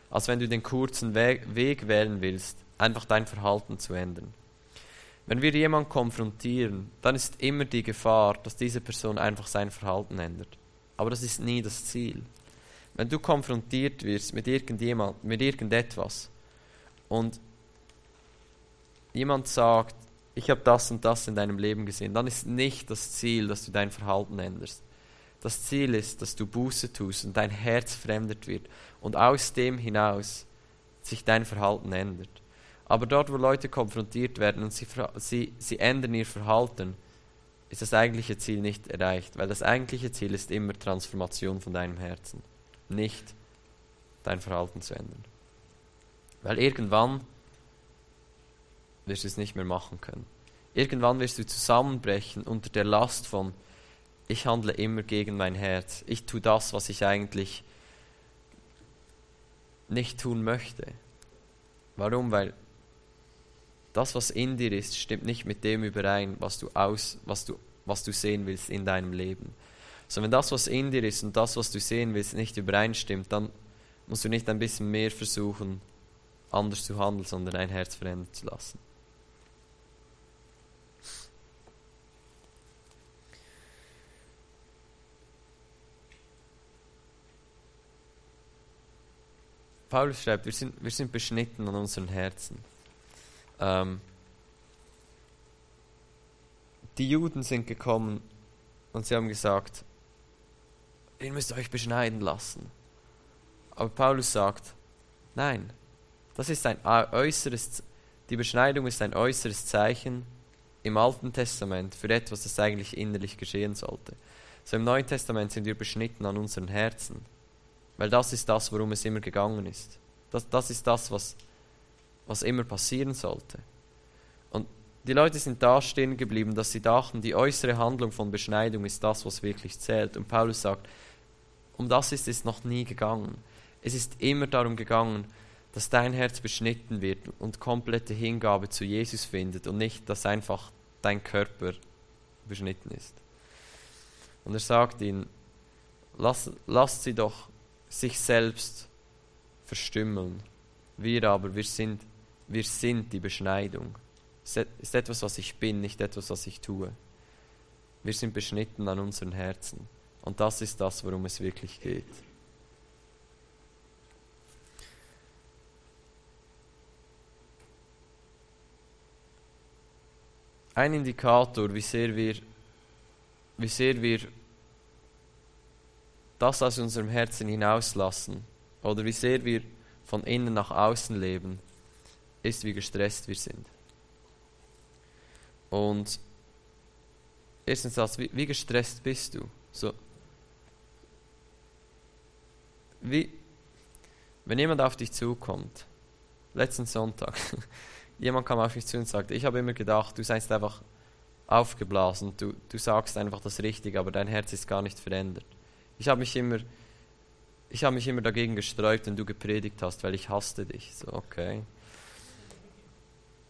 als wenn du den kurzen Weg, wählen willst, einfach dein Verhalten zu ändern. Wenn wir jemanden konfrontieren, dann ist immer die Gefahr, dass diese Person einfach sein Verhalten ändert. Aber das ist nie das Ziel. Wenn du konfrontiert wirst mit irgendjemand, mit irgendetwas und jemand sagt, ich habe das und das in deinem Leben gesehen, dann ist nicht das Ziel, dass du dein Verhalten änderst. Das Ziel ist, dass du Buße tust und dein Herz fremdet wird und aus dem hinaus sich dein Verhalten ändert. Aber dort, wo Leute konfrontiert werden und sie, sie, sie ändern ihr Verhalten, ist das eigentliche Ziel nicht erreicht, weil das eigentliche Ziel ist immer Transformation von deinem Herzen, nicht dein Verhalten zu ändern. Weil irgendwann wirst du es nicht mehr machen können. Irgendwann wirst du zusammenbrechen unter der Last von, ich handle immer gegen mein Herz, ich tue das, was ich eigentlich nicht tun möchte. Warum? Weil das, was in dir ist, stimmt nicht mit dem überein, was du, aus, was du, was du sehen willst in deinem Leben. So, wenn das, was in dir ist und das, was du sehen willst, nicht übereinstimmt, dann musst du nicht ein bisschen mehr versuchen, anders zu handeln, sondern dein Herz verändern zu lassen. Paulus schreibt, wir sind, wir sind beschnitten an unseren Herzen. Ähm, die Juden sind gekommen und sie haben gesagt, ihr müsst euch beschneiden lassen. Aber Paulus sagt, nein, das ist ein äußeres, die Beschneidung ist ein äußeres Zeichen im Alten Testament für etwas, das eigentlich innerlich geschehen sollte. So im Neuen Testament sind wir beschnitten an unseren Herzen. Weil das ist das, worum es immer gegangen ist. Das, das ist das, was, was immer passieren sollte. Und die Leute sind da stehen geblieben, dass sie dachten, die äußere Handlung von Beschneidung ist das, was wirklich zählt. Und Paulus sagt, um das ist es noch nie gegangen. Es ist immer darum gegangen, dass dein Herz beschnitten wird und komplette Hingabe zu Jesus findet und nicht, dass einfach dein Körper beschnitten ist. Und er sagt ihnen, lass, lasst sie doch sich selbst verstümmeln. Wir aber, wir sind, wir sind die Beschneidung. Es ist etwas, was ich bin, nicht etwas, was ich tue. Wir sind beschnitten an unseren Herzen. Und das ist das, worum es wirklich geht. Ein Indikator, wie sehr wir, wie sehr wir das aus unserem Herzen hinauslassen oder wie sehr wir von innen nach außen leben, ist, wie gestresst wir sind. Und erstens das, wie, wie gestresst bist du? So, wie, wenn jemand auf dich zukommt, letzten Sonntag, [LAUGHS] jemand kam auf mich zu und sagte, ich habe immer gedacht, du seist einfach aufgeblasen, du, du sagst einfach das Richtige, aber dein Herz ist gar nicht verändert. Ich habe mich immer, ich habe mich immer dagegen gesträubt, wenn du gepredigt hast, weil ich hasste dich. So, okay.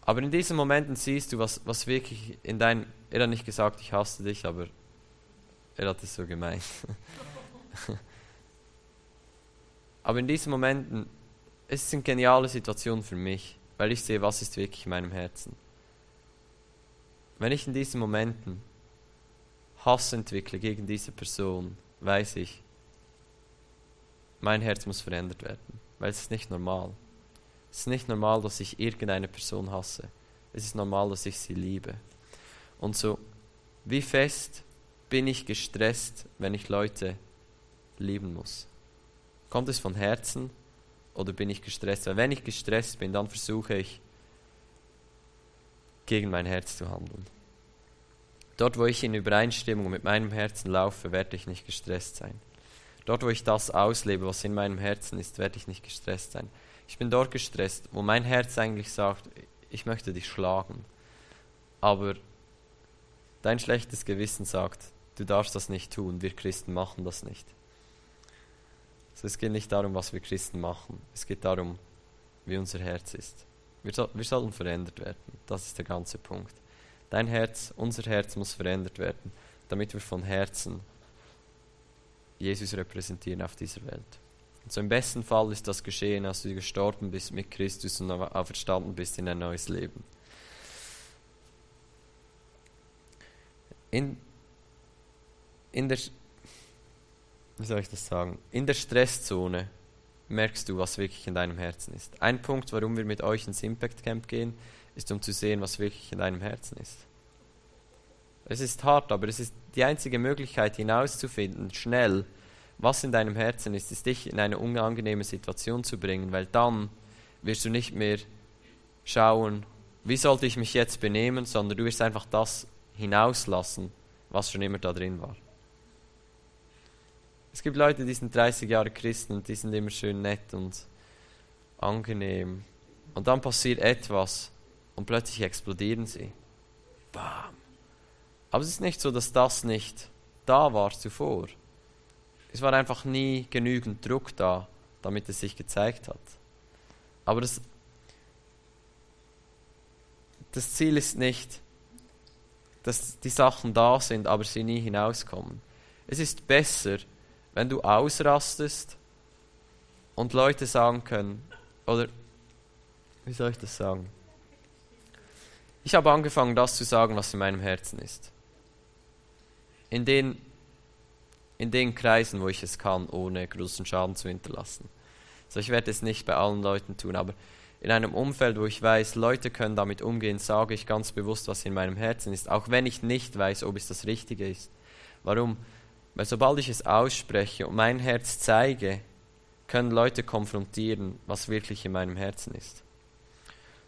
Aber in diesen Momenten siehst du, was, was wirklich in dein, er hat nicht gesagt, ich hasse dich, aber er hat es so gemeint. [LAUGHS] aber in diesen Momenten, es sind geniale Situationen für mich, weil ich sehe, was ist wirklich in meinem Herzen. Wenn ich in diesen Momenten Hass entwickle gegen diese Person, weiß ich, mein Herz muss verändert werden, weil es ist nicht normal. Es ist nicht normal, dass ich irgendeine Person hasse. Es ist normal, dass ich sie liebe. Und so, wie fest bin ich gestresst, wenn ich Leute lieben muss? Kommt es von Herzen oder bin ich gestresst? Weil wenn ich gestresst bin, dann versuche ich, gegen mein Herz zu handeln. Dort, wo ich in Übereinstimmung mit meinem Herzen laufe, werde ich nicht gestresst sein. Dort, wo ich das auslebe, was in meinem Herzen ist, werde ich nicht gestresst sein. Ich bin dort gestresst, wo mein Herz eigentlich sagt, ich möchte dich schlagen. Aber dein schlechtes Gewissen sagt, du darfst das nicht tun, wir Christen machen das nicht. Also es geht nicht darum, was wir Christen machen, es geht darum, wie unser Herz ist. Wir, so, wir sollen verändert werden, das ist der ganze Punkt. Dein Herz, unser Herz muss verändert werden, damit wir von Herzen Jesus repräsentieren auf dieser Welt. Und so im besten Fall ist das geschehen, als du gestorben bist mit Christus und auferstanden bist in ein neues Leben. In, in der, wie soll ich das sagen, in der Stresszone merkst du, was wirklich in deinem Herzen ist. Ein Punkt, warum wir mit euch ins Impact Camp gehen, ist, um zu sehen, was wirklich in deinem Herzen ist. Es ist hart, aber es ist die einzige Möglichkeit hinauszufinden, schnell, was in deinem Herzen ist, ist dich in eine unangenehme Situation zu bringen, weil dann wirst du nicht mehr schauen, wie sollte ich mich jetzt benehmen, sondern du wirst einfach das hinauslassen, was schon immer da drin war. Es gibt Leute, die sind 30 Jahre Christen und die sind immer schön nett und angenehm. Und dann passiert etwas und plötzlich explodieren sie. Bam. Aber es ist nicht so, dass das nicht da war zuvor. Es war einfach nie genügend Druck da, damit es sich gezeigt hat. Aber das, das Ziel ist nicht, dass die Sachen da sind, aber sie nie hinauskommen. Es ist besser, wenn du ausrastest und Leute sagen können, oder wie soll ich das sagen? Ich habe angefangen, das zu sagen, was in meinem Herzen ist. In den, in den Kreisen, wo ich es kann, ohne großen Schaden zu hinterlassen. Also ich werde es nicht bei allen Leuten tun, aber in einem Umfeld, wo ich weiß, Leute können damit umgehen, sage ich ganz bewusst, was in meinem Herzen ist, auch wenn ich nicht weiß, ob es das Richtige ist. Warum? Weil sobald ich es ausspreche und mein Herz zeige, können Leute konfrontieren, was wirklich in meinem Herzen ist.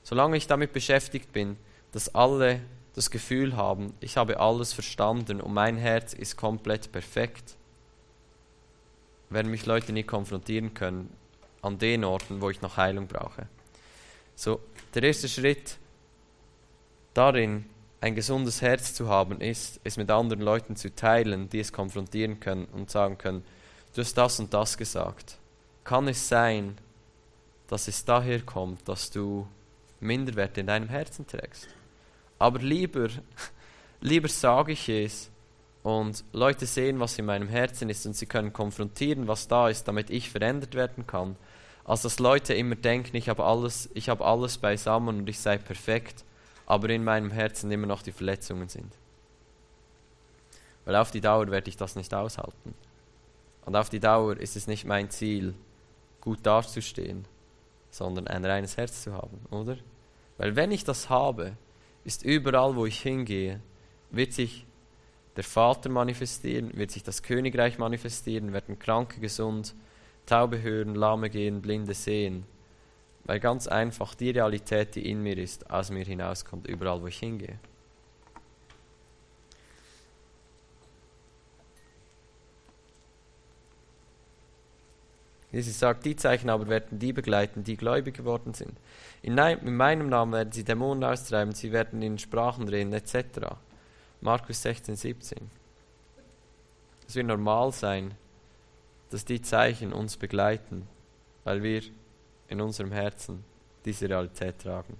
Solange ich damit beschäftigt bin, dass alle das Gefühl haben, ich habe alles verstanden und mein Herz ist komplett perfekt, werden mich Leute nie konfrontieren können an den Orten, wo ich noch Heilung brauche. So, der erste Schritt darin, ein gesundes Herz zu haben, ist, es mit anderen Leuten zu teilen, die es konfrontieren können und sagen können, du hast das und das gesagt. Kann es sein, dass es daher kommt, dass du Minderwert in deinem Herzen trägst? Aber lieber, lieber sage ich es und Leute sehen, was in meinem Herzen ist und sie können konfrontieren, was da ist, damit ich verändert werden kann, als dass Leute immer denken, ich habe alles, ich habe alles beisammen und ich sei perfekt aber in meinem Herzen immer noch die Verletzungen sind. Weil auf die Dauer werde ich das nicht aushalten. Und auf die Dauer ist es nicht mein Ziel, gut dazustehen, sondern ein reines Herz zu haben, oder? Weil wenn ich das habe, ist überall, wo ich hingehe, wird sich der Vater manifestieren, wird sich das Königreich manifestieren, werden Kranke gesund, Taube hören, Lahme gehen, Blinde sehen. Weil ganz einfach die Realität, die in mir ist, aus mir hinauskommt, überall wo ich hingehe. Jesus sagt, die Zeichen aber werden die begleiten, die gläubig geworden sind. In, in meinem Namen werden sie Dämonen austreiben, sie werden in Sprachen reden, etc. Markus 16, 17. Es wird normal sein, dass die Zeichen uns begleiten, weil wir in unserem Herzen diese Realität tragen.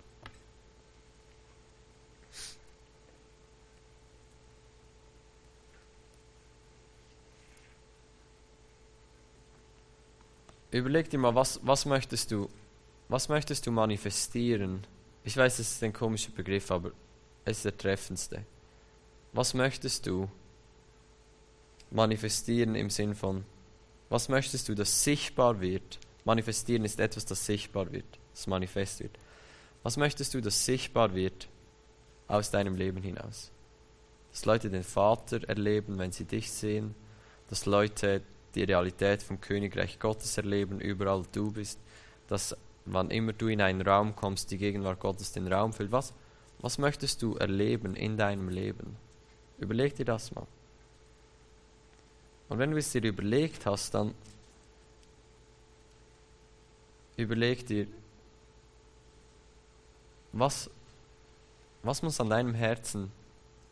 Überleg dir mal, was, was möchtest du, was möchtest du manifestieren? Ich weiß, es ist ein komischer Begriff, aber es ist der treffendste. Was möchtest du manifestieren im Sinn von, was möchtest du, das sichtbar wird Manifestieren ist etwas, das sichtbar wird, das manifest wird. Was möchtest du, das sichtbar wird aus deinem Leben hinaus? Dass Leute den Vater erleben, wenn sie dich sehen, dass Leute die Realität vom Königreich Gottes erleben, überall du bist, dass wann immer du in einen Raum kommst, die Gegenwart Gottes den Raum füllt. Was, was möchtest du erleben in deinem Leben? Überleg dir das mal. Und wenn du es dir überlegt hast, dann überleg dir, was, was muss an deinem Herzen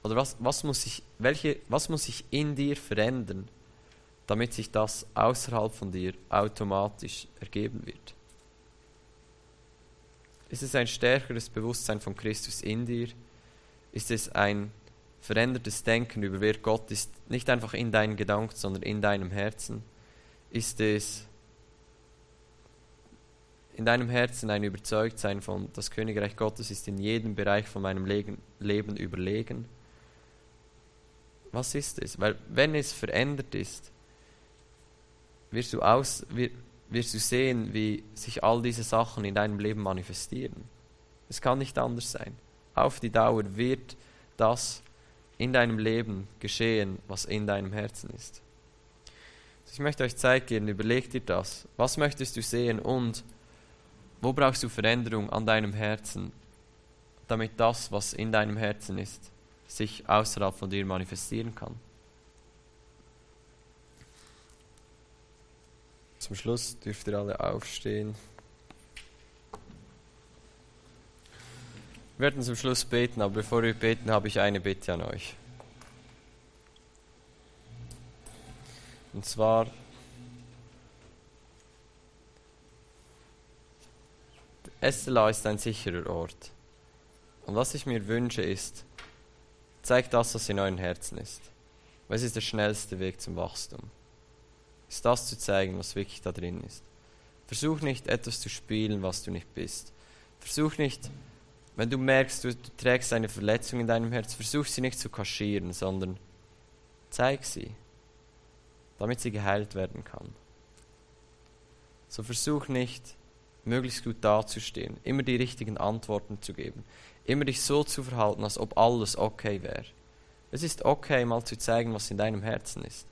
oder was, was, muss sich, welche, was muss sich in dir verändern, damit sich das außerhalb von dir automatisch ergeben wird? Ist es ein stärkeres Bewusstsein von Christus in dir? Ist es ein verändertes Denken über wer Gott ist, nicht einfach in deinen Gedanken, sondern in deinem Herzen? Ist es in deinem Herzen ein Überzeugtsein von, das Königreich Gottes ist in jedem Bereich von meinem Leben überlegen? Was ist es? Weil wenn es verändert ist, wirst du, aus, wirst du sehen, wie sich all diese Sachen in deinem Leben manifestieren. Es kann nicht anders sein. Auf die Dauer wird das in deinem Leben geschehen, was in deinem Herzen ist. Ich möchte euch Zeit geben, überlegt dir das. Was möchtest du sehen und wo brauchst du Veränderung an deinem Herzen, damit das, was in deinem Herzen ist, sich außerhalb von dir manifestieren kann? Zum Schluss dürft ihr alle aufstehen. Wir werden zum Schluss beten, aber bevor wir beten, habe ich eine Bitte an euch. Und zwar SLA ist ein sicherer Ort. Und was ich mir wünsche ist, zeigt das, was in euren Herzen ist. Weil es ist der schnellste Weg zum Wachstum. Ist das zu zeigen, was wirklich da drin ist. Versuch nicht etwas zu spielen, was du nicht bist. Versuch nicht, wenn du merkst, du, du trägst eine Verletzung in deinem Herz, versuch sie nicht zu kaschieren, sondern zeig sie, damit sie geheilt werden kann. So versuch nicht, möglichst gut dazustehen, immer die richtigen Antworten zu geben, immer dich so zu verhalten, als ob alles okay wäre. Es ist okay, mal zu zeigen, was in deinem Herzen ist.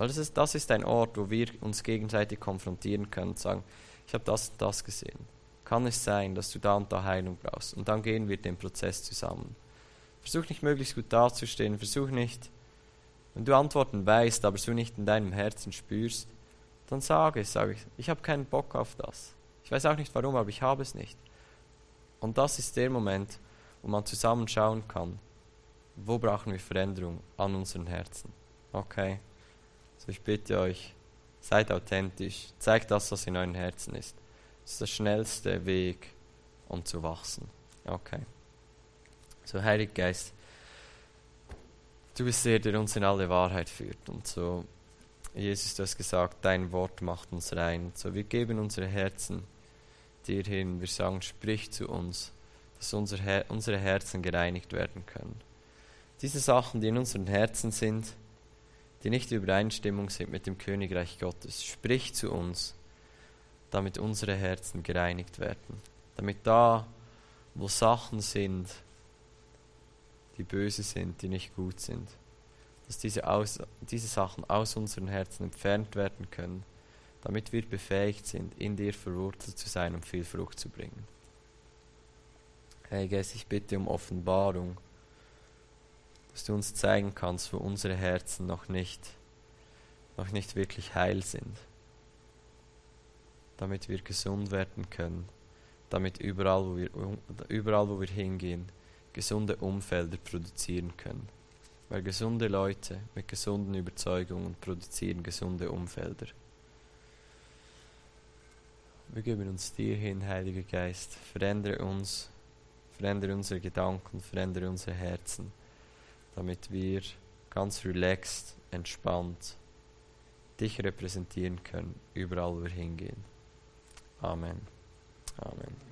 Weil das ist, das ist ein Ort, wo wir uns gegenseitig konfrontieren können und sagen, ich habe das und das gesehen. Kann es sein, dass du da und da Heilung brauchst? Und dann gehen wir den Prozess zusammen. Versuch nicht möglichst gut dazustehen, versuch nicht, wenn du Antworten weißt, aber du nicht in deinem Herzen spürst, dann sage es, sage ich, ich habe keinen Bock auf das. Ich weiß auch nicht warum, aber ich habe es nicht. Und das ist der Moment, wo man zusammen schauen kann, wo brauchen wir Veränderung an unseren Herzen. Okay? Ich bitte euch, seid authentisch, zeigt das, was in euren Herzen ist. Das ist der schnellste Weg, um zu wachsen. Okay. So, Heiliger Geist, du bist der, der uns in alle Wahrheit führt. Und so, Jesus, du hast gesagt, dein Wort macht uns rein. So, wir geben unsere Herzen dir hin. Wir sagen, sprich zu uns, dass unser Her unsere Herzen gereinigt werden können. Diese Sachen, die in unseren Herzen sind, die nicht in Übereinstimmung sind mit dem Königreich Gottes, sprich zu uns, damit unsere Herzen gereinigt werden. Damit da, wo Sachen sind, die böse sind, die nicht gut sind, dass diese, aus, diese Sachen aus unseren Herzen entfernt werden können damit wir befähigt sind, in dir verwurzelt zu sein und viel Frucht zu bringen. Hey Geist, ich bitte um Offenbarung, dass du uns zeigen kannst, wo unsere Herzen noch nicht, noch nicht wirklich heil sind, damit wir gesund werden können, damit überall, wo wir, überall, wo wir hingehen, gesunde Umfelder produzieren können. Weil gesunde Leute mit gesunden Überzeugungen produzieren gesunde Umfelder. Wir geben uns dir hin, Heiliger Geist. Verändere uns, verändere unsere Gedanken, verändere unsere Herzen, damit wir ganz relaxed, entspannt dich repräsentieren können, überall wo wir hingehen. Amen. Amen.